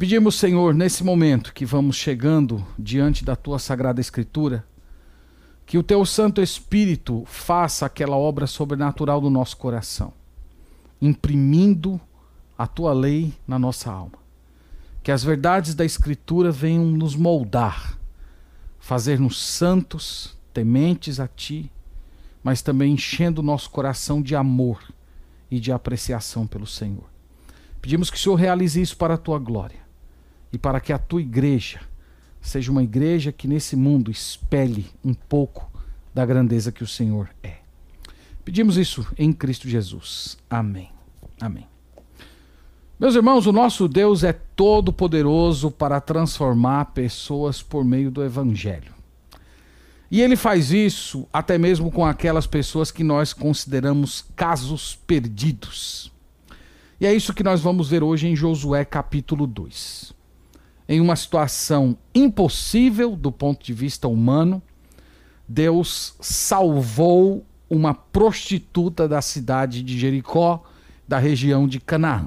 Pedimos, Senhor, nesse momento que vamos chegando diante da tua sagrada Escritura, que o teu Santo Espírito faça aquela obra sobrenatural do nosso coração, imprimindo a tua lei na nossa alma. Que as verdades da Escritura venham nos moldar, fazer-nos santos, tementes a ti, mas também enchendo o nosso coração de amor e de apreciação pelo Senhor. Pedimos que o Senhor realize isso para a tua glória e para que a tua igreja seja uma igreja que nesse mundo espelhe um pouco da grandeza que o Senhor é. Pedimos isso em Cristo Jesus. Amém. Amém. Meus irmãos, o nosso Deus é todo poderoso para transformar pessoas por meio do evangelho. E ele faz isso até mesmo com aquelas pessoas que nós consideramos casos perdidos. E é isso que nós vamos ver hoje em Josué capítulo 2. Em uma situação impossível do ponto de vista humano, Deus salvou uma prostituta da cidade de Jericó, da região de Canaã.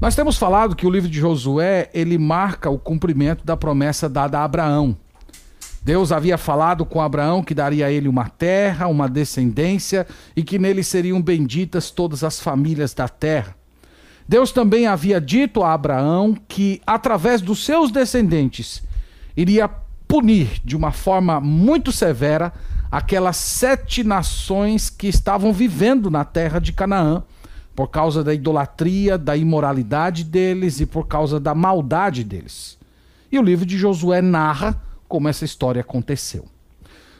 Nós temos falado que o livro de Josué, ele marca o cumprimento da promessa dada a Abraão. Deus havia falado com Abraão que daria a ele uma terra, uma descendência e que nele seriam benditas todas as famílias da terra. Deus também havia dito a Abraão que, através dos seus descendentes, iria punir de uma forma muito severa aquelas sete nações que estavam vivendo na terra de Canaã, por causa da idolatria, da imoralidade deles e por causa da maldade deles. E o livro de Josué narra como essa história aconteceu.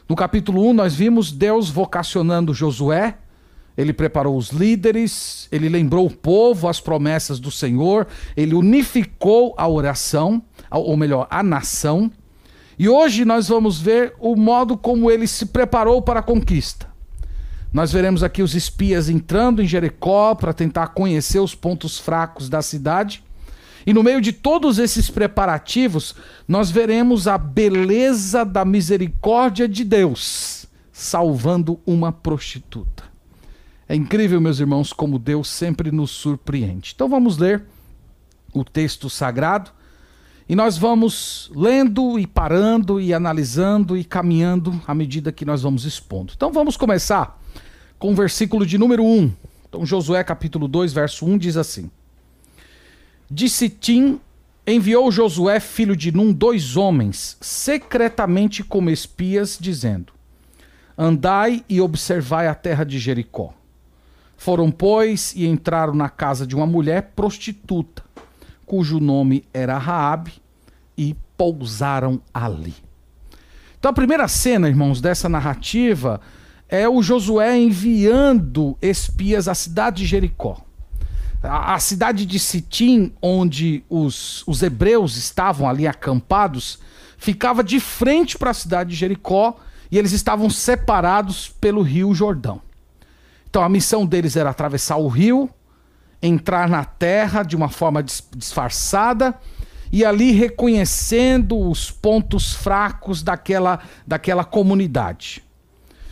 No capítulo 1, nós vimos Deus vocacionando Josué, ele preparou os líderes, ele lembrou o povo as promessas do Senhor, ele unificou a oração, ou melhor, a nação. E hoje nós vamos ver o modo como ele se preparou para a conquista. Nós veremos aqui os espias entrando em Jericó para tentar conhecer os pontos fracos da cidade. E no meio de todos esses preparativos, nós veremos a beleza da misericórdia de Deus salvando uma prostituta. É incrível, meus irmãos, como Deus sempre nos surpreende. Então vamos ler o texto sagrado e nós vamos lendo e parando e analisando e caminhando à medida que nós vamos expondo. Então vamos começar com o versículo de número 1. Então Josué capítulo 2, verso 1 diz assim: de Sitim enviou Josué, filho de Num, dois homens, secretamente como espias, dizendo: Andai e observai a terra de Jericó. Foram, pois, e entraram na casa de uma mulher prostituta, cujo nome era Raabe, e pousaram ali. Então a primeira cena, irmãos, dessa narrativa é o Josué enviando espias à cidade de Jericó. A, a cidade de Sitim, onde os, os hebreus estavam ali acampados, ficava de frente para a cidade de Jericó e eles estavam separados pelo rio Jordão. Então a missão deles era atravessar o rio, entrar na terra de uma forma disfarçada e ali reconhecendo os pontos fracos daquela, daquela comunidade.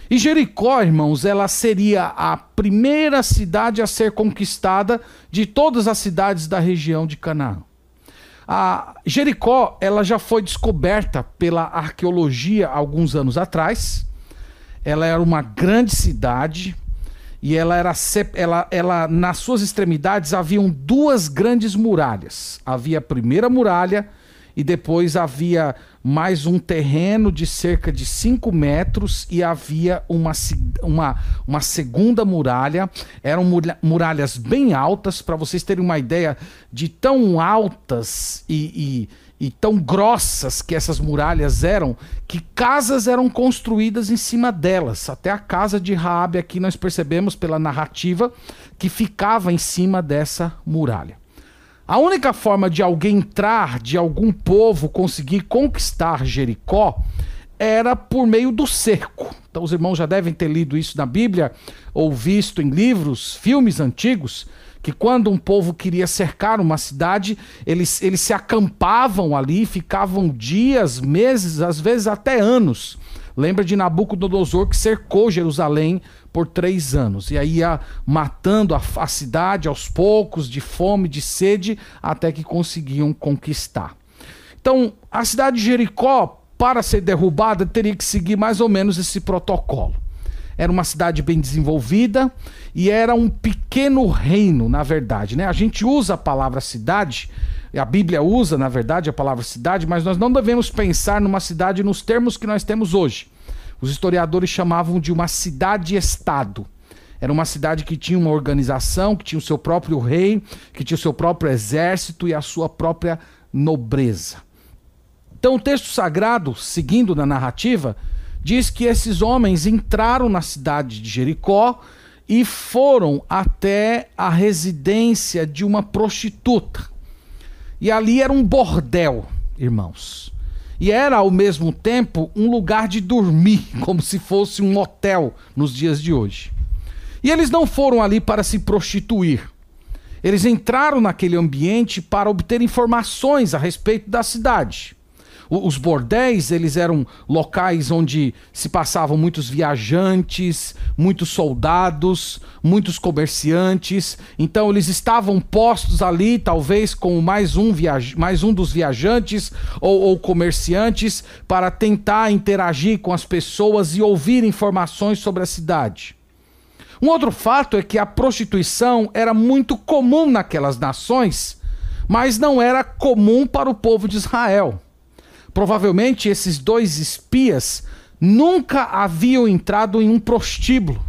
E Jericó, irmãos, ela seria a primeira cidade a ser conquistada de todas as cidades da região de Canaã. A Jericó, ela já foi descoberta pela arqueologia alguns anos atrás. Ela era uma grande cidade e ela era ela, ela nas suas extremidades haviam duas grandes muralhas. Havia a primeira muralha e depois havia mais um terreno de cerca de 5 metros e havia uma, uma, uma segunda muralha. Eram muralhas bem altas, para vocês terem uma ideia de tão altas e, e, e tão grossas que essas muralhas eram, que casas eram construídas em cima delas. Até a casa de Raabe aqui nós percebemos pela narrativa que ficava em cima dessa muralha. A única forma de alguém entrar, de algum povo conseguir conquistar Jericó, era por meio do cerco. Então os irmãos já devem ter lido isso na Bíblia ou visto em livros, filmes antigos, que quando um povo queria cercar uma cidade, eles, eles se acampavam ali, ficavam dias, meses, às vezes até anos, Lembra de Nabucodonosor que cercou Jerusalém por três anos. E aí ia matando a, a cidade aos poucos, de fome, de sede, até que conseguiam conquistar. Então, a cidade de Jericó, para ser derrubada, teria que seguir mais ou menos esse protocolo. Era uma cidade bem desenvolvida e era um pequeno reino, na verdade. Né? A gente usa a palavra cidade a Bíblia usa, na verdade, a palavra cidade, mas nós não devemos pensar numa cidade nos termos que nós temos hoje. Os historiadores chamavam de uma cidade-estado. Era uma cidade que tinha uma organização, que tinha o seu próprio rei, que tinha o seu próprio exército e a sua própria nobreza. Então, o texto sagrado, seguindo na narrativa, diz que esses homens entraram na cidade de Jericó e foram até a residência de uma prostituta. E ali era um bordel, irmãos. E era ao mesmo tempo um lugar de dormir, como se fosse um hotel nos dias de hoje. E eles não foram ali para se prostituir. Eles entraram naquele ambiente para obter informações a respeito da cidade. Os bordéis, eles eram locais onde se passavam muitos viajantes, muitos soldados, muitos comerciantes. Então eles estavam postos ali, talvez com mais um, viaj mais um dos viajantes ou, ou comerciantes, para tentar interagir com as pessoas e ouvir informações sobre a cidade. Um outro fato é que a prostituição era muito comum naquelas nações, mas não era comum para o povo de Israel. Provavelmente esses dois espias nunca haviam entrado em um prostíbulo,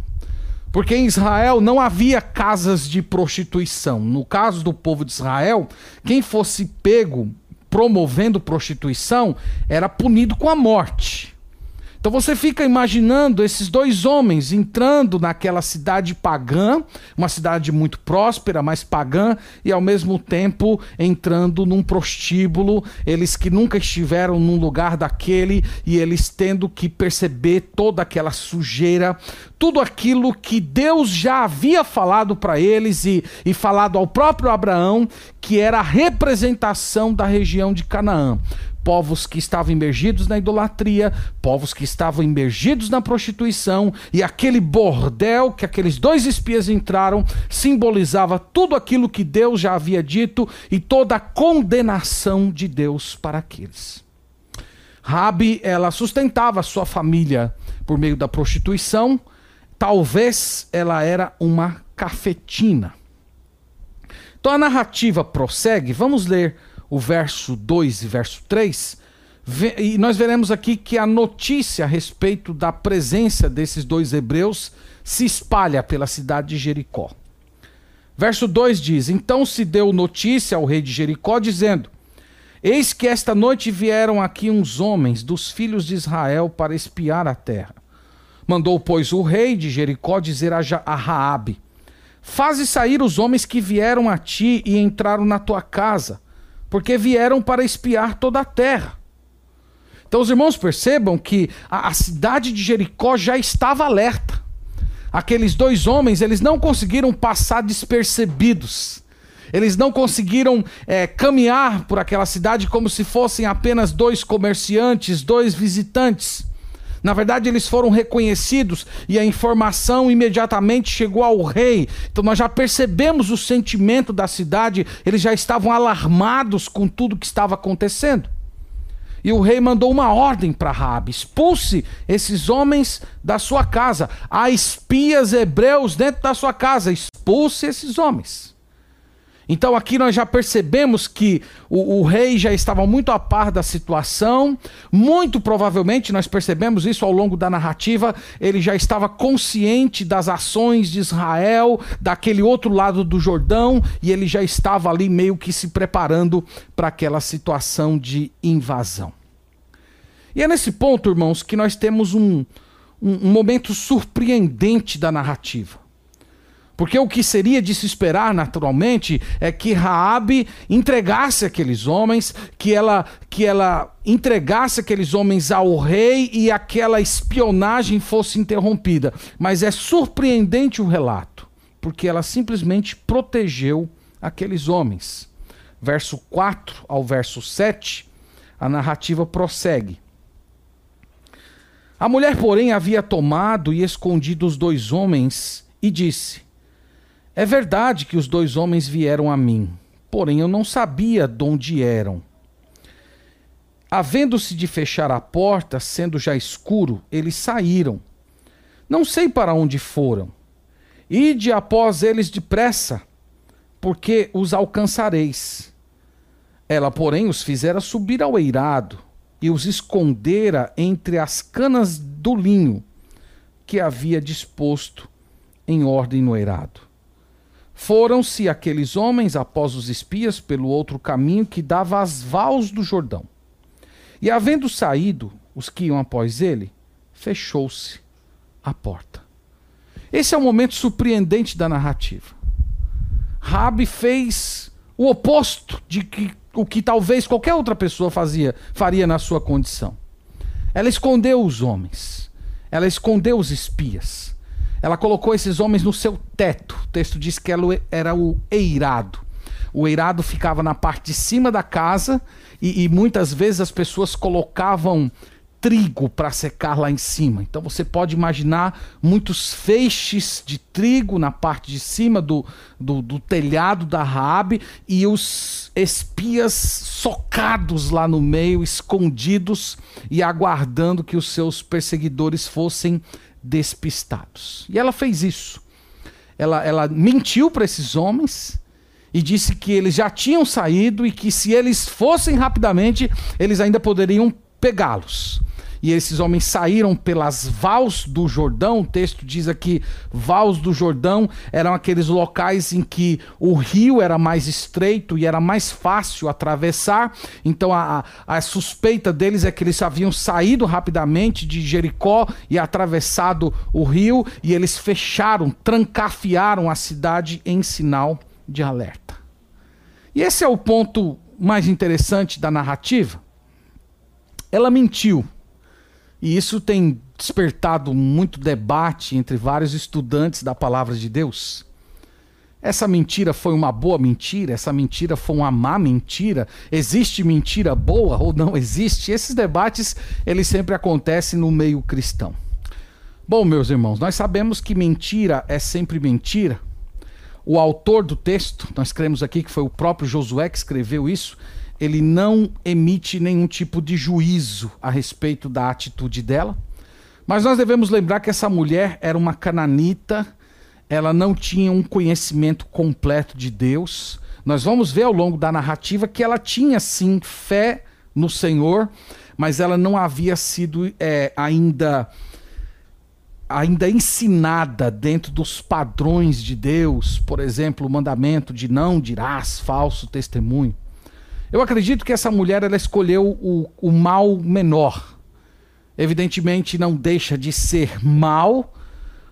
porque em Israel não havia casas de prostituição. No caso do povo de Israel, quem fosse pego promovendo prostituição era punido com a morte. Então você fica imaginando esses dois homens entrando naquela cidade pagã, uma cidade muito próspera, mas pagã, e ao mesmo tempo entrando num prostíbulo, eles que nunca estiveram num lugar daquele e eles tendo que perceber toda aquela sujeira, tudo aquilo que Deus já havia falado para eles e, e falado ao próprio Abraão, que era a representação da região de Canaã povos que estavam imergidos na idolatria, povos que estavam imergidos na prostituição, e aquele bordel que aqueles dois espias entraram simbolizava tudo aquilo que Deus já havia dito e toda a condenação de Deus para aqueles. Rabi, ela sustentava sua família por meio da prostituição, talvez ela era uma cafetina. Então a narrativa prossegue, vamos ler o verso 2 e verso 3, e nós veremos aqui que a notícia a respeito da presença desses dois hebreus se espalha pela cidade de Jericó. Verso 2 diz: Então se deu notícia ao rei de Jericó, dizendo: Eis que esta noite vieram aqui uns homens dos filhos de Israel para espiar a terra. Mandou, pois, o rei de Jericó dizer a Raabe: Faze sair os homens que vieram a ti e entraram na tua casa porque vieram para espiar toda a terra. Então os irmãos percebam que a, a, cidade de Jericó já estava alerta. Aqueles dois homens, eles não conseguiram passar despercebidos. Eles não conseguiram é, caminhar por aquela cidade como se fossem apenas dois comerciantes, dois visitantes. Na verdade, eles foram reconhecidos e a informação imediatamente chegou ao rei. Então, nós já percebemos o sentimento da cidade, eles já estavam alarmados com tudo que estava acontecendo. E o rei mandou uma ordem para Rabi: expulse esses homens da sua casa. Há espias hebreus dentro da sua casa, expulse esses homens. Então aqui nós já percebemos que o, o, rei já estava muito a par da situação, muito provavelmente, nós percebemos isso ao longo da narrativa, ele já estava consciente das ações de Israel, daquele outro lado do Jordão, e ele já estava ali meio que se preparando para aquela situação de invasão. E é nesse ponto, irmãos, que nós temos um, um, um momento surpreendente da narrativa. Porque o que seria de se esperar naturalmente é que Raabe entregasse aqueles homens, que ela que ela entregasse aqueles homens ao rei e aquela espionagem fosse interrompida. Mas é surpreendente o relato, porque ela simplesmente protegeu aqueles homens. Verso 4 ao verso 7, a narrativa prossegue. A mulher, porém, havia tomado e escondido os dois homens e disse: É verdade que os dois homens vieram a mim, porém eu não sabia de onde eram. Havendo-se de fechar a porta, sendo já escuro, eles saíram. Não sei para onde foram. Ide após eles depressa, porque os alcançareis. Ela, porém, os fizera subir ao eirado e os escondera entre as canas do linho que havia disposto em ordem no eirado. Foram-se aqueles homens após os espias pelo outro caminho que dava às vals do Jordão. E havendo saído os que iam após ele, fechou-se a porta. Esse é o momento surpreendente da narrativa. Rabi fez o oposto de que, o que talvez qualquer outra pessoa fazia, faria na sua condição. Ela escondeu os homens. Ela escondeu os espias. Ela colocou esses homens no seu teto. O texto diz que ela era o eirado. O eirado ficava na parte de cima da casa e, e muitas vezes as pessoas colocavam trigo para secar lá em cima. Então você pode imaginar muitos feixes de trigo na parte de cima do, do, do, telhado da Raabe e os espias socados lá no meio, escondidos e aguardando que os seus perseguidores fossem despistados. E ela fez isso. Ela, ela mentiu para esses homens e disse que eles já tinham saído e que se eles fossem rapidamente, eles ainda poderiam pegá-los. E esses homens saíram pelas vals do Jordão. O texto diz aqui: vals do Jordão eram aqueles locais em que o rio era mais estreito e era mais fácil atravessar. Então a, a suspeita deles é que eles haviam saído rapidamente de Jericó e atravessado o rio. E eles fecharam, trancafiaram a cidade em sinal de alerta. E esse é o ponto mais interessante da narrativa. Ela mentiu. E isso tem despertado muito debate entre vários estudantes da palavra de Deus. Essa mentira foi uma boa mentira? Essa mentira foi uma má mentira? Existe mentira boa ou não existe? Esses debates, eles sempre acontecem no meio cristão. Bom, meus irmãos, nós sabemos que mentira é sempre mentira, o autor do texto, nós cremos aqui que foi o próprio Josué que escreveu isso, ele não emite nenhum tipo de juízo a respeito da atitude dela. Mas nós devemos lembrar que essa mulher era uma cananita, ela não tinha um conhecimento completo de Deus. Nós vamos ver ao longo da narrativa que ela tinha sim fé no Senhor, mas ela não havia sido é, ainda ainda ensinada dentro dos padrões de Deus, por exemplo, o mandamento de não dirás falso testemunho. Eu acredito que essa mulher ela escolheu o, o mal menor. Evidentemente não deixa de ser mal,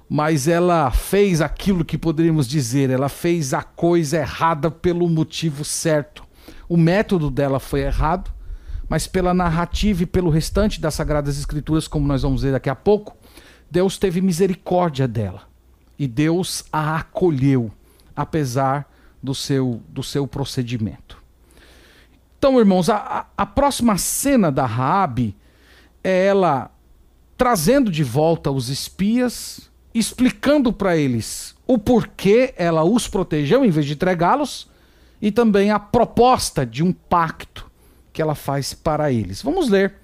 mas ela fez aquilo que poderíamos dizer, ela fez a coisa errada pelo motivo certo. O método dela foi errado, mas pela narrativa e pelo restante das Sagradas Escrituras, como nós vamos ver daqui a pouco, Deus teve misericórdia dela e Deus a acolheu, apesar do seu, do seu procedimento. Então, irmãos, a, a próxima cena da Raabe é ela trazendo de volta os espias, explicando para eles o porquê ela os protegeu em vez de entregá-los e também a proposta de um pacto que ela faz para eles. Vamos ler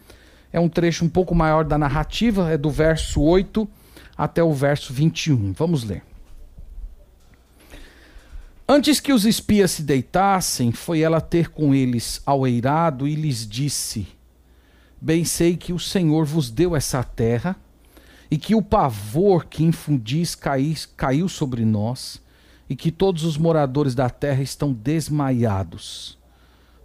é um trecho um pouco maior da narrativa, é do verso 8 até o verso 21. Vamos ler. Antes que os espias se deitassem, foi ela ter com eles ao eirado e lhes disse: Bem sei que o Senhor vos deu essa terra, e que o pavor que infundis caiu sobre nós, e que todos os moradores da terra estão desmaiados.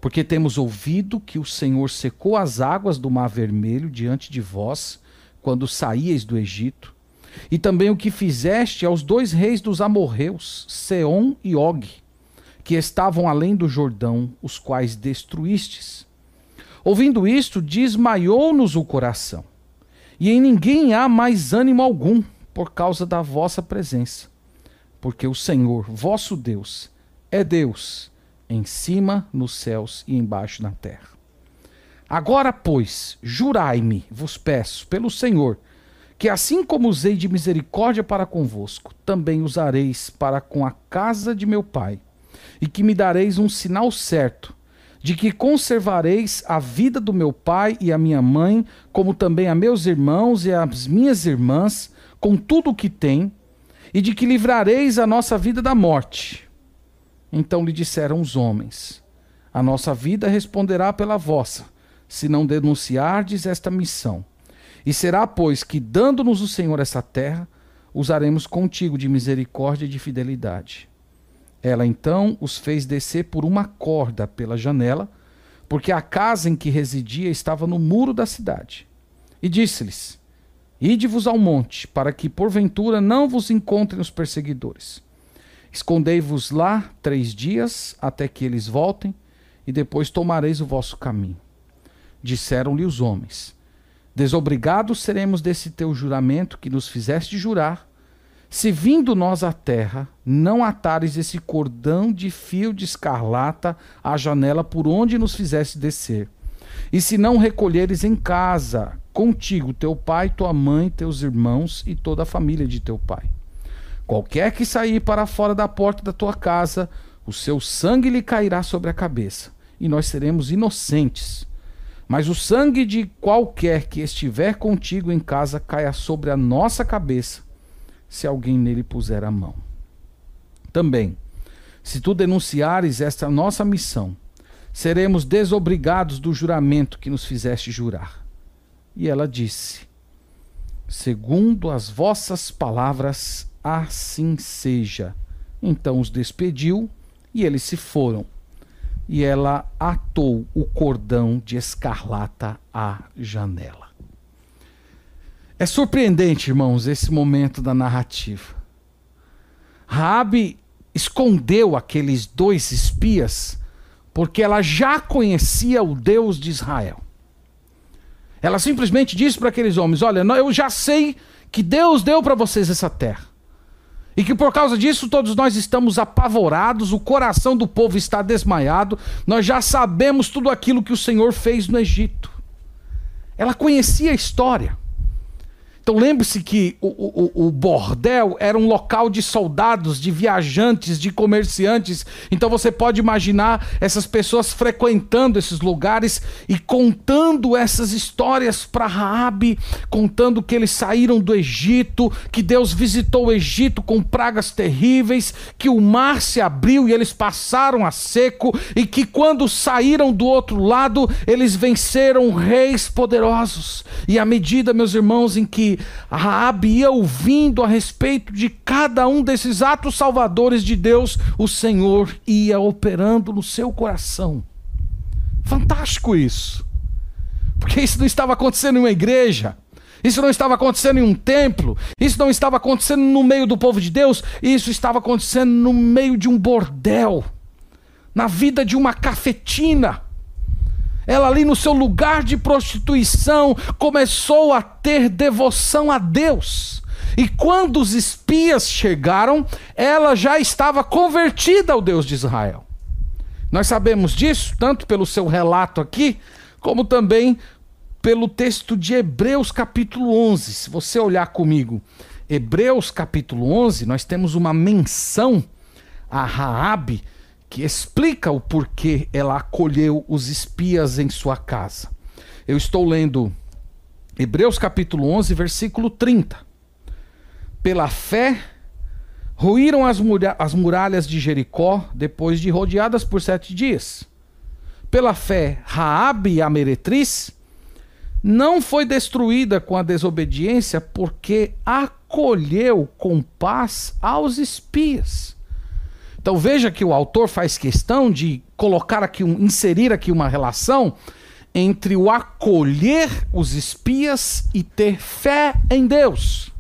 Porque temos ouvido que o Senhor secou as águas do Mar Vermelho diante de vós, quando saíeis do Egito, e também o que fizeste aos dois reis dos amorreus, Seom e Og, que estavam além do Jordão, os quais destruístes. Ouvindo isto, desmaiou-nos o coração, e em ninguém há mais ânimo algum por causa da vossa presença, porque o Senhor, vosso Deus, é Deus em cima nos céus e embaixo na terra. Agora, pois, jurai-me, vos peço, pelo Senhor, que assim como usei de misericórdia para convosco, também usareis para com a casa de meu pai, e que me dareis um sinal certo, de que conservareis a vida do meu pai e a minha mãe, como também a meus irmãos e as minhas irmãs, com tudo o que tem, e de que livrareis a nossa vida da morte. Então lhe disseram os homens: A nossa vida responderá pela vossa, se não denunciardes esta missão. E será, pois, que, dando-nos o Senhor essa terra, usaremos contigo de misericórdia e de fidelidade. Ela então os fez descer por uma corda pela janela, porque a casa em que residia estava no muro da cidade. E disse-lhes: Ide-vos ao monte, para que porventura não vos encontrem os perseguidores. Escondei-vos lá três dias, até que eles voltem, e depois tomareis o vosso caminho. Disseram-lhe os homens: Desobrigados seremos desse teu juramento que nos fizeste jurar, se vindo nós à terra, não atares esse cordão de fio de escarlata à janela por onde nos fizeste descer. E se não recolheres em casa, contigo teu pai, tua mãe, teus irmãos e toda a família de teu pai. Qualquer que sair para fora da porta da tua casa, o seu sangue lhe cairá sobre a cabeça, e nós seremos inocentes mas o sangue de qualquer que estiver contigo em casa caia sobre a nossa cabeça, se alguém nele puser a mão. Também, se tu denunciares esta nossa missão, seremos desobrigados do juramento que nos fizeste jurar. E ela disse: Segundo as vossas palavras, assim seja. Então os despediu e eles se foram e ela atou o cordão de escarlata à janela. É surpreendente, irmãos, esse momento da narrativa. Raabe escondeu aqueles dois espias porque ela já conhecia o Deus de Israel. Ela simplesmente disse para aqueles homens: Olha, eu já sei que Deus deu para vocês essa terra. E que por causa disso todos nós estamos apavorados, o coração do povo está desmaiado, nós já sabemos tudo aquilo que o Senhor fez no Egito. Ela conhecia a história. Então lembre-se que o, o, o, bordel era um local de soldados, de viajantes, de comerciantes. Então você pode imaginar essas pessoas frequentando esses lugares e contando essas histórias para Raabe, contando que eles saíram do Egito, que Deus visitou o Egito com pragas terríveis, que o mar se abriu e eles passaram a seco e que quando saíram do outro lado, eles venceram reis poderosos. E à medida, meus irmãos, em que a Raabe ia ouvindo a respeito de cada um desses atos salvadores de Deus, o Senhor ia operando no seu coração. Fantástico isso. Porque isso não estava acontecendo em uma igreja. Isso não estava acontecendo em um templo, isso não estava acontecendo no meio do povo de Deus, isso estava acontecendo no meio de um bordel, na vida de uma cafetina ela ali no seu lugar de prostituição começou a ter devoção a Deus. E quando os espias chegaram, ela já estava convertida ao Deus de Israel. Nós sabemos disso, tanto pelo seu relato aqui, como também pelo texto de Hebreus capítulo 11. Se você olhar comigo, Hebreus capítulo 11, nós temos uma menção a Raabe, que explica o porquê ela acolheu os espias em sua casa. Eu estou lendo Hebreus capítulo 11, versículo 30. Pela fé, ruíram as, as muralhas de Jericó depois de rodeadas por sete dias. Pela fé, Raabe, a meretriz, não foi destruída com a desobediência porque acolheu com paz aos espias. Então veja que o autor faz questão de colocar aqui, um, inserir aqui uma relação entre o acolher os espias e ter fé em Deus.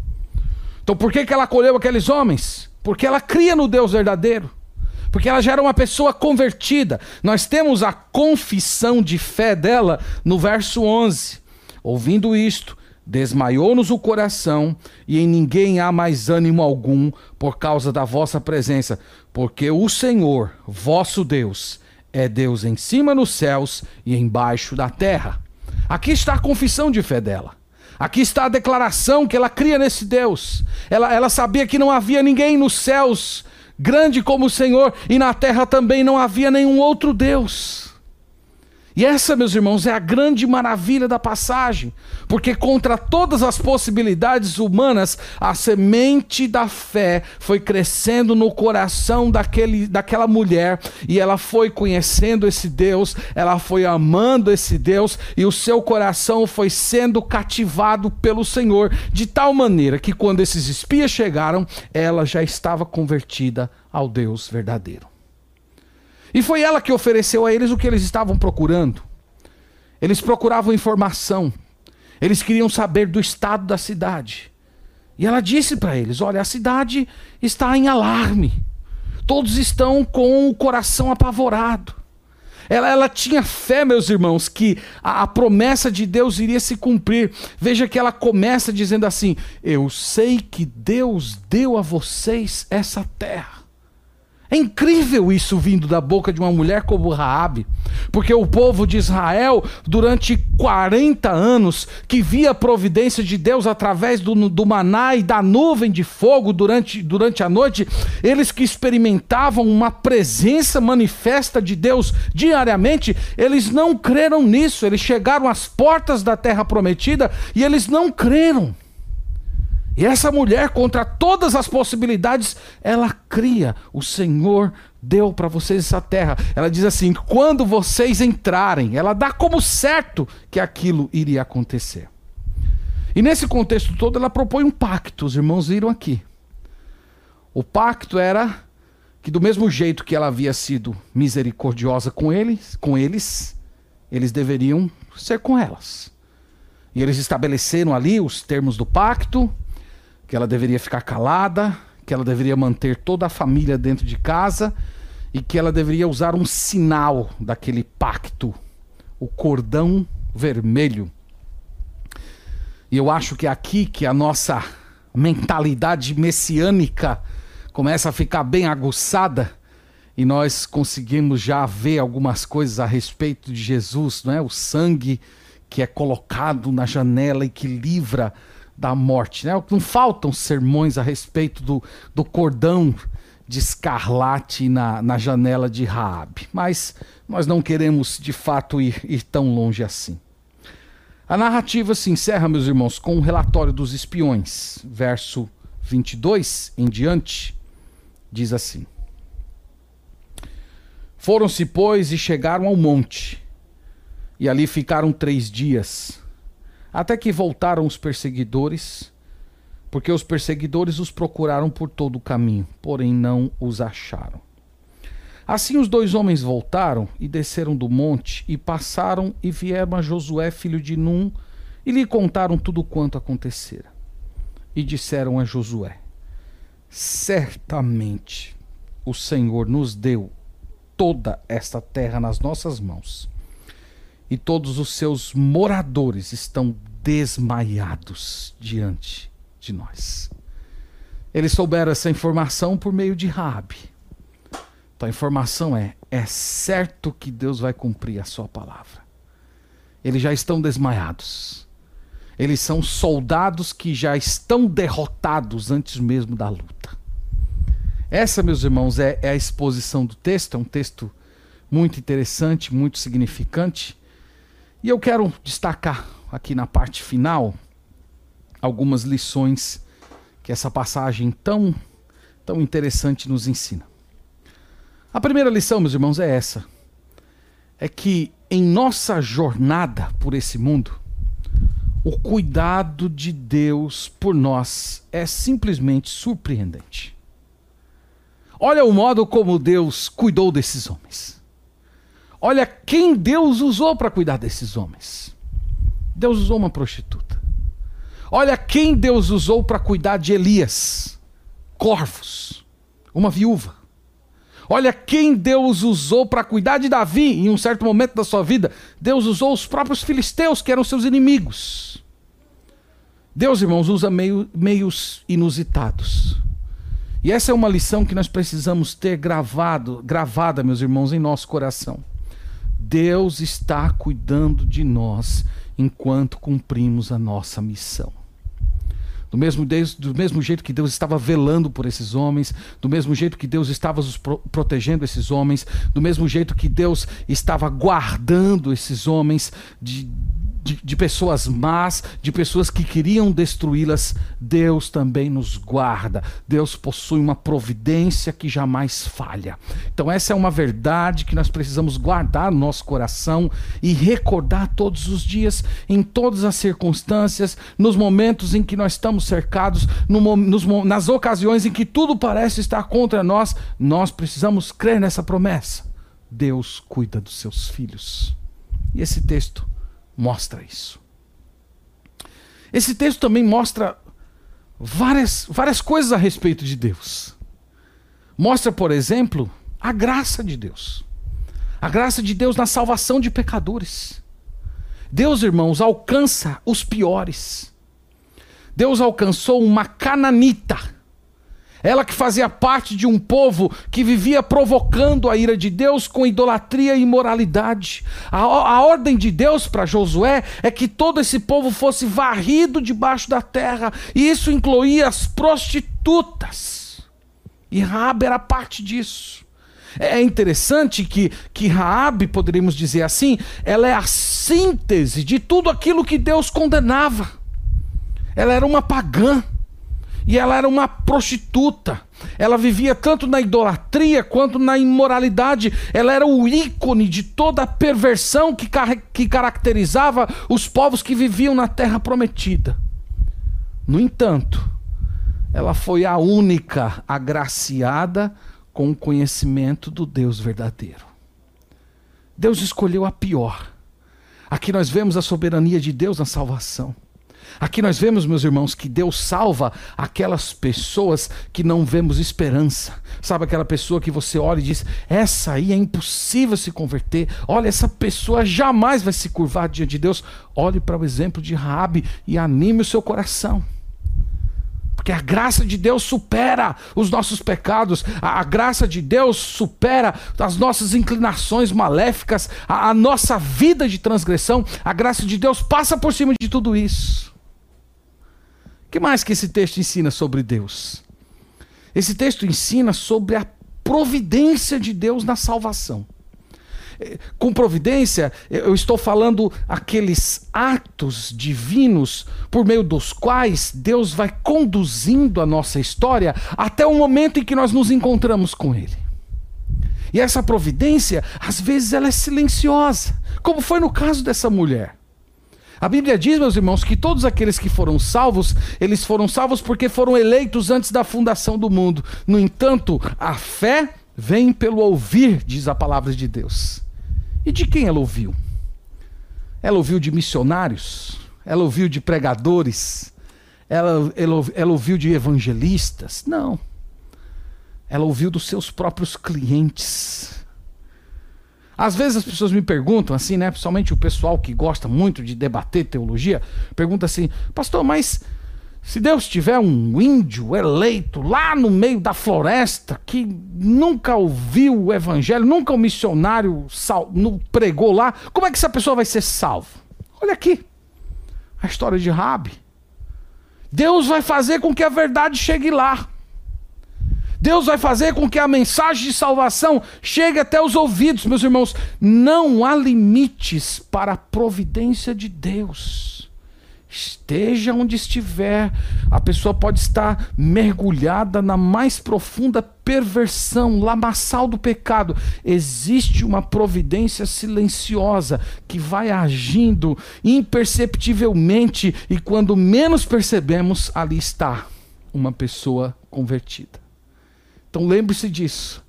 Então por que, que ela acolheu aqueles homens? Porque ela cria no Deus verdadeiro. Porque ela já era uma pessoa convertida. Nós temos a confissão de fé dela no verso 11. Ouvindo isto, Desmaiou-nos o coração, e em ninguém há mais ânimo algum por causa da vossa presença, porque o Senhor, vosso Deus, é Deus em cima nos céus e embaixo da terra. Aqui está a confissão de fé dela. Aqui está a declaração que ela cria nesse Deus. Ela, ela sabia que não havia ninguém nos céus grande como o Senhor, e na terra também não havia nenhum outro Deus. E essa, meus irmãos, é a grande maravilha da passagem, porque contra todas as possibilidades humanas, a semente da fé foi crescendo no coração daquele, daquela mulher, e ela foi conhecendo esse Deus, ela foi amando esse Deus, e o seu coração foi sendo cativado pelo Senhor, de tal maneira que quando esses espias chegaram, ela já estava convertida ao Deus verdadeiro. E foi ela que ofereceu a eles o que eles estavam procurando. Eles procuravam informação. Eles queriam saber do estado da cidade. E ela disse para eles: Olha, a cidade está em alarme. Todos estão com o coração apavorado. Ela, ela tinha fé, meus irmãos, que a, a promessa de Deus iria se cumprir. Veja que ela começa dizendo assim: Eu sei que Deus deu a vocês essa terra. É incrível isso vindo da boca de uma mulher como Raabe, porque o povo de Israel, durante 40 anos, que via a providência de Deus através do, do maná e da nuvem de fogo durante, durante a noite, eles que experimentavam uma presença manifesta de Deus diariamente, eles não creram nisso, eles chegaram às portas da terra prometida e eles não creram. E essa mulher, contra todas as possibilidades, ela cria. O Senhor deu para vocês essa terra. Ela diz assim: quando vocês entrarem, ela dá como certo que aquilo iria acontecer. E nesse contexto todo, ela propõe um pacto. Os irmãos viram aqui. O pacto era que, do mesmo jeito que ela havia sido misericordiosa com eles, com eles, eles deveriam ser com elas. E eles estabeleceram ali os termos do pacto que ela deveria ficar calada, que ela deveria manter toda a família dentro de casa e que ela deveria usar um sinal daquele pacto, o cordão vermelho. E eu acho que é aqui que a nossa mentalidade messiânica começa a ficar bem aguçada e nós conseguimos já ver algumas coisas a respeito de Jesus, não é? O sangue que é colocado na janela e que livra da morte. Né? Não faltam sermões a respeito do, do cordão de escarlate na, na janela de Raabe, mas nós não queremos de fato ir, ir tão longe assim. A narrativa se encerra, meus irmãos, com o um relatório dos espiões, verso 22 em diante, diz assim: Foram-se, pois, e chegaram ao monte, e ali ficaram três dias até que voltaram os perseguidores, porque os perseguidores os procuraram por todo o caminho, porém não os acharam. Assim os dois homens voltaram e desceram do monte e passaram e vieram a Josué, filho de Num, e lhe contaram tudo quanto acontecera. E disseram a Josué: Certamente o Senhor nos deu toda esta terra nas nossas mãos e todos os seus moradores estão desmaiados diante de nós. Eles souberam essa informação por meio de Rabi. Então a informação é: é certo que Deus vai cumprir a sua palavra. Eles já estão desmaiados. Eles são soldados que já estão derrotados antes mesmo da luta. Essa, meus irmãos, é, é a exposição do texto. É um texto muito interessante, muito significante. E eu quero destacar aqui na parte final algumas lições que essa passagem tão, tão interessante nos ensina. A primeira lição, meus irmãos, é essa: é que em nossa jornada por esse mundo, o cuidado de Deus por nós é simplesmente surpreendente. Olha o modo como Deus cuidou desses homens. Olha quem Deus usou para cuidar desses homens. Deus usou uma prostituta. Olha quem Deus usou para cuidar de Elias: corvos, uma viúva. Olha quem Deus usou para cuidar de Davi em um certo momento da sua vida. Deus usou os próprios filisteus, que eram seus inimigos. Deus, irmãos, usa meio, meios inusitados. E essa é uma lição que nós precisamos ter gravado, gravada, meus irmãos, em nosso coração. Deus está cuidando de nós enquanto cumprimos a nossa missão. Do mesmo, do mesmo jeito que Deus estava velando por esses homens, do mesmo jeito que Deus estava os pro, protegendo esses homens, do mesmo jeito que Deus estava guardando esses homens de, de, de pessoas más, de pessoas que queriam destruí-las, Deus também nos guarda. Deus possui uma providência que jamais falha. Então, essa é uma verdade que nós precisamos guardar no nosso coração e recordar todos os dias, em todas as circunstâncias, nos momentos em que nós estamos cercados, no, nos, nas ocasiões em que tudo parece estar contra nós, nós precisamos crer nessa promessa. Deus cuida dos seus filhos. E esse texto mostra isso. Esse texto também mostra várias, várias coisas a respeito de Deus. Mostra, por exemplo, a graça de Deus. A graça de Deus na salvação de pecadores. Deus, irmãos, alcança os piores. Deus alcançou uma cananita ela que fazia parte de um povo que vivia provocando a ira de Deus com idolatria e imoralidade. A, a ordem de Deus para Josué é que todo esse povo fosse varrido debaixo da terra, e isso incluía as prostitutas. E Raabe era parte disso. É interessante que, que Raabe, poderíamos dizer assim, ela é a síntese de tudo aquilo que Deus condenava. Ela era uma pagã. E ela era uma prostituta. Ela vivia tanto na idolatria quanto na imoralidade. Ela era o ícone de toda a perversão que, que caracterizava os povos que viviam na terra prometida. No entanto, ela foi a única agraciada com o conhecimento do Deus verdadeiro. Deus escolheu a pior. Aqui nós vemos a soberania de Deus na salvação. Aqui nós vemos, meus irmãos, que Deus salva aquelas pessoas que não vemos esperança. Sabe aquela pessoa que você olha e diz: essa aí é impossível se converter. Olha, essa pessoa jamais vai se curvar diante de Deus. Olhe para o exemplo de Raabe e anime o seu coração. Porque a graça de Deus supera os nossos pecados, a, a graça de Deus supera as nossas inclinações maléficas, a, a nossa vida de transgressão. A graça de Deus passa por cima de tudo isso. Que mais que esse texto ensina sobre Deus? Esse texto ensina sobre a providência de Deus na salvação. É, com providência, eu estou falando aqueles atos divinos por meio dos quais Deus vai conduzindo a nossa história até o momento em que nós nos encontramos com Ele. E essa providência, às vezes, ela é silenciosa, como foi no caso dessa mulher. A Bíblia diz, meus irmãos, que todos aqueles que foram salvos, eles foram salvos porque foram eleitos antes da fundação do mundo. No entanto, a fé vem pelo ouvir, diz a palavra de Deus. E de quem ela ouviu? Ela ouviu de missionários? Ela ouviu de pregadores? Ela, ela, ela ouviu de evangelistas? Não. Ela ouviu dos seus próprios clientes. Às vezes as pessoas me perguntam assim, né? Principalmente o pessoal que gosta muito de debater teologia, pergunta assim, pastor, mas se Deus tiver um índio eleito lá no meio da floresta que nunca ouviu o evangelho, nunca o missionário sal, pregou lá, como é que essa pessoa vai ser salvo? Olha aqui, a história de Rabi. Deus vai fazer com que a verdade chegue lá. Deus vai fazer com que a mensagem de salvação chegue até os ouvidos, meus irmãos. Não há limites para a providência de Deus. Esteja onde estiver, a pessoa pode estar mergulhada na mais profunda perversão, lamaçal do pecado. Existe uma providência silenciosa que vai agindo imperceptivelmente, e quando menos percebemos, ali está uma pessoa convertida. Então lembre-se disso.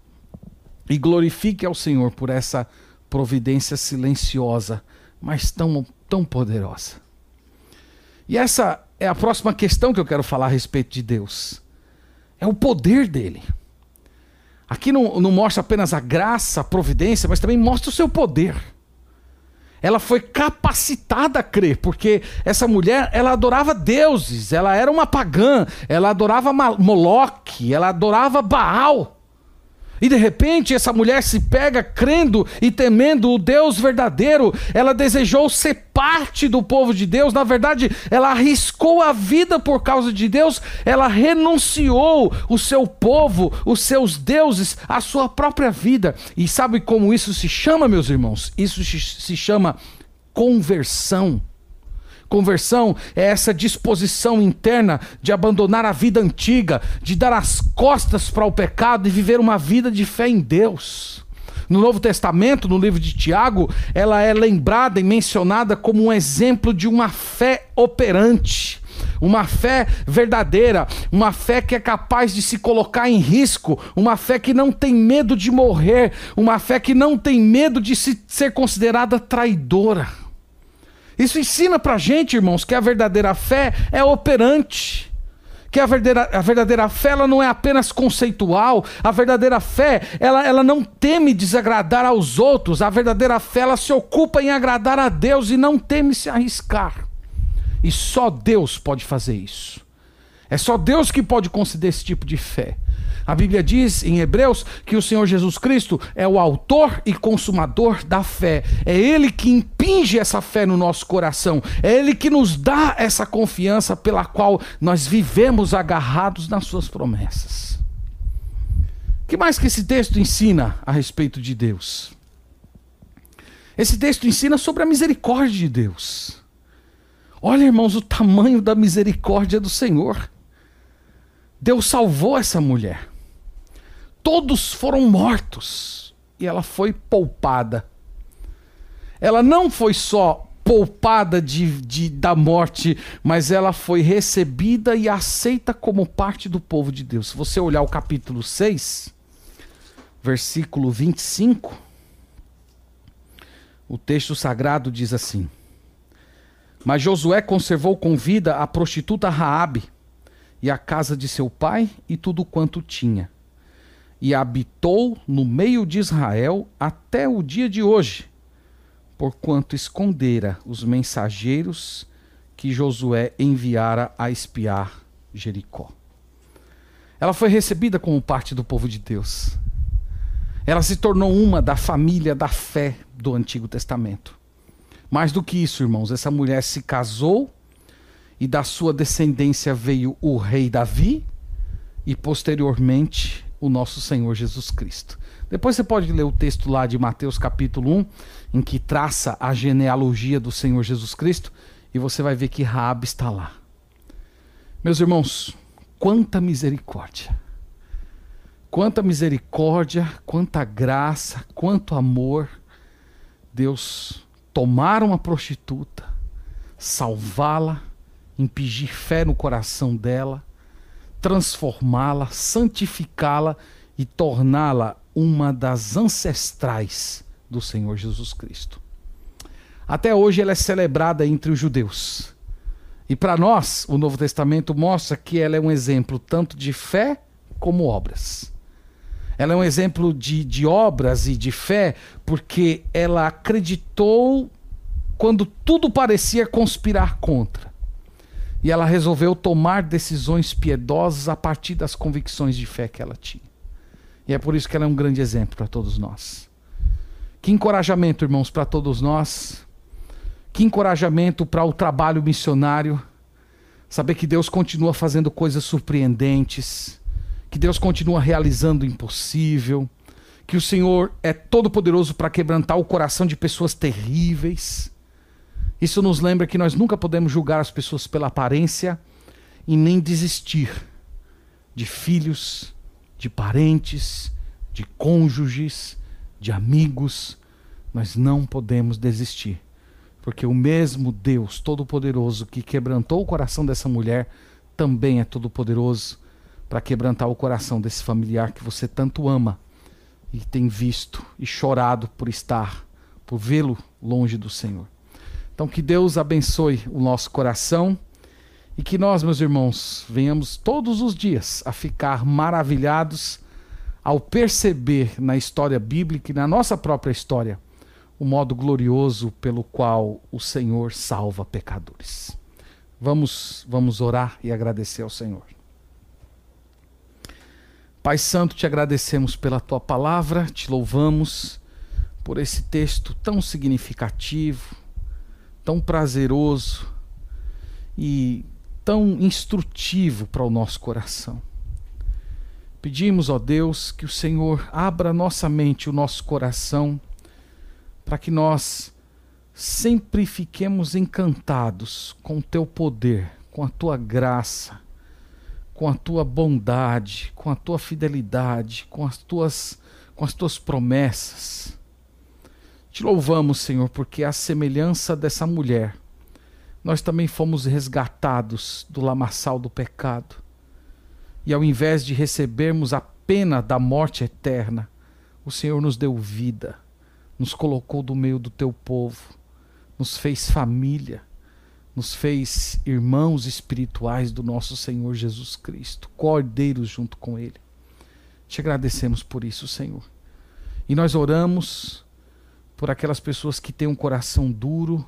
E glorifique ao Senhor por essa providência silenciosa, mas tão, tão poderosa. E essa é a próxima questão que eu quero falar a respeito de Deus. É o poder dele. Aqui não, não mostra apenas a graça, a providência, mas também mostra o seu poder ela foi capacitada a crer, porque essa mulher, ela adorava deuses, ela era uma pagã, ela adorava Moloque, ela adorava Baal. E de repente essa mulher se pega crendo e temendo o Deus verdadeiro. Ela desejou ser parte do povo de Deus. Na verdade, ela arriscou a vida por causa de Deus. Ela renunciou o seu povo, os seus deuses, a sua própria vida. E sabe como isso se chama, meus irmãos? Isso se chama conversão. Conversão é essa disposição interna de abandonar a vida antiga, de dar as costas para o pecado e viver uma vida de fé em Deus. No Novo Testamento, no livro de Tiago, ela é lembrada e mencionada como um exemplo de uma fé operante. Uma fé verdadeira, uma fé que é capaz de se colocar em risco, uma fé que não tem medo de morrer, uma fé que não tem medo de se, ser considerada traidora. Isso ensina pra gente, irmãos, que a verdadeira fé é operante. Que a verdadeira, a verdadeira fé ela não é apenas conceitual, a verdadeira fé ela, ela não teme desagradar aos outros, a verdadeira fé ela se ocupa em agradar a Deus e não teme se arriscar. E só Deus pode fazer isso. É só Deus que pode conceder esse tipo de fé. A Bíblia diz em Hebreus que o Senhor Jesus Cristo é o autor e consumador da fé. É Ele que impinge essa fé no nosso coração. É Ele que nos dá essa confiança pela qual nós vivemos agarrados nas Suas promessas. O que mais que esse texto ensina a respeito de Deus? Esse texto ensina sobre a misericórdia de Deus. Olha, irmãos, o tamanho da misericórdia do Senhor. Deus salvou essa mulher todos foram mortos e ela foi poupada. Ela não foi só poupada de, de, da morte, mas ela foi recebida e aceita como parte do povo de Deus. Se você olhar o capítulo 6, versículo 25, o texto sagrado diz assim: Mas Josué conservou com vida a prostituta Raabe e a casa de seu pai e tudo quanto tinha e habitou no meio de Israel até o dia de hoje, porquanto escondera os mensageiros que Josué enviara a espiar Jericó. Ela foi recebida como parte do povo de Deus. Ela se tornou uma da família da fé do Antigo Testamento. Mais do que isso, irmãos, essa mulher se casou e da sua descendência veio o rei Davi e posteriormente o nosso Senhor Jesus Cristo. Depois você pode ler o texto lá de Mateus capítulo 1, em que traça a genealogia do Senhor Jesus Cristo, e você vai ver que Raab está lá. Meus irmãos, quanta misericórdia. Quanta misericórdia, quanta graça, quanto amor. Deus tomar uma prostituta, salvá-la, impingir fé no coração dela, transformá-la, santificá-la e torná-la uma das ancestrais do Senhor Jesus Cristo. Até hoje ela é celebrada entre os judeus. E para nós, o Novo Testamento mostra que ela é um exemplo tanto de fé como obras. Ela é um exemplo de, de obras e de fé porque ela acreditou quando tudo parecia conspirar contra. E ela resolveu tomar decisões piedosas a partir das convicções de fé que ela tinha. E é por isso que ela é um grande exemplo para todos nós. Que encorajamento, irmãos, para todos nós. Que encorajamento para o trabalho missionário. Saber que Deus continua fazendo coisas surpreendentes. Que Deus continua realizando o impossível. Que o Senhor é todo-poderoso para quebrantar o coração de pessoas terríveis isso nos lembra que nós nunca podemos julgar as pessoas pela aparência e nem desistir de filhos, de parentes, de cônjuges, de amigos. Nós não podemos desistir, porque o mesmo Deus Todo-Poderoso que quebrantou o coração dessa mulher também é todo-poderoso para quebrantar o coração desse familiar que você tanto ama e tem visto e chorado por estar, por vê-lo longe do Senhor. Então, que Deus abençoe o nosso coração e que nós, meus irmãos, venhamos todos os dias a ficar maravilhados ao perceber na história bíblica e na nossa própria história o modo glorioso pelo qual o Senhor salva pecadores. Vamos, vamos orar e agradecer ao Senhor. Pai Santo, te agradecemos pela tua palavra, te louvamos por esse texto tão significativo, tão prazeroso e tão instrutivo para o nosso coração. Pedimos, ó Deus, que o Senhor abra nossa mente, o nosso coração, para que nós sempre fiquemos encantados com o teu poder, com a tua graça, com a tua bondade, com a tua fidelidade, com as tuas com as tuas promessas. Te louvamos, Senhor, porque a semelhança dessa mulher, nós também fomos resgatados do lamaçal do pecado e ao invés de recebermos a pena da morte eterna, o Senhor nos deu vida, nos colocou do meio do teu povo, nos fez família, nos fez irmãos espirituais do nosso Senhor Jesus Cristo, cordeiros junto com Ele. Te agradecemos por isso, Senhor. E nós oramos por aquelas pessoas que têm um coração duro,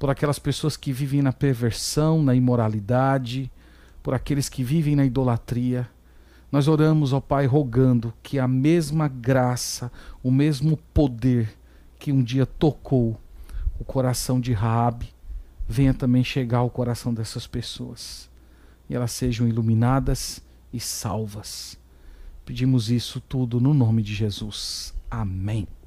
por aquelas pessoas que vivem na perversão, na imoralidade, por aqueles que vivem na idolatria. Nós oramos, ó Pai, rogando que a mesma graça, o mesmo poder que um dia tocou o coração de Raabe, venha também chegar ao coração dessas pessoas e elas sejam iluminadas e salvas. Pedimos isso tudo no nome de Jesus. Amém.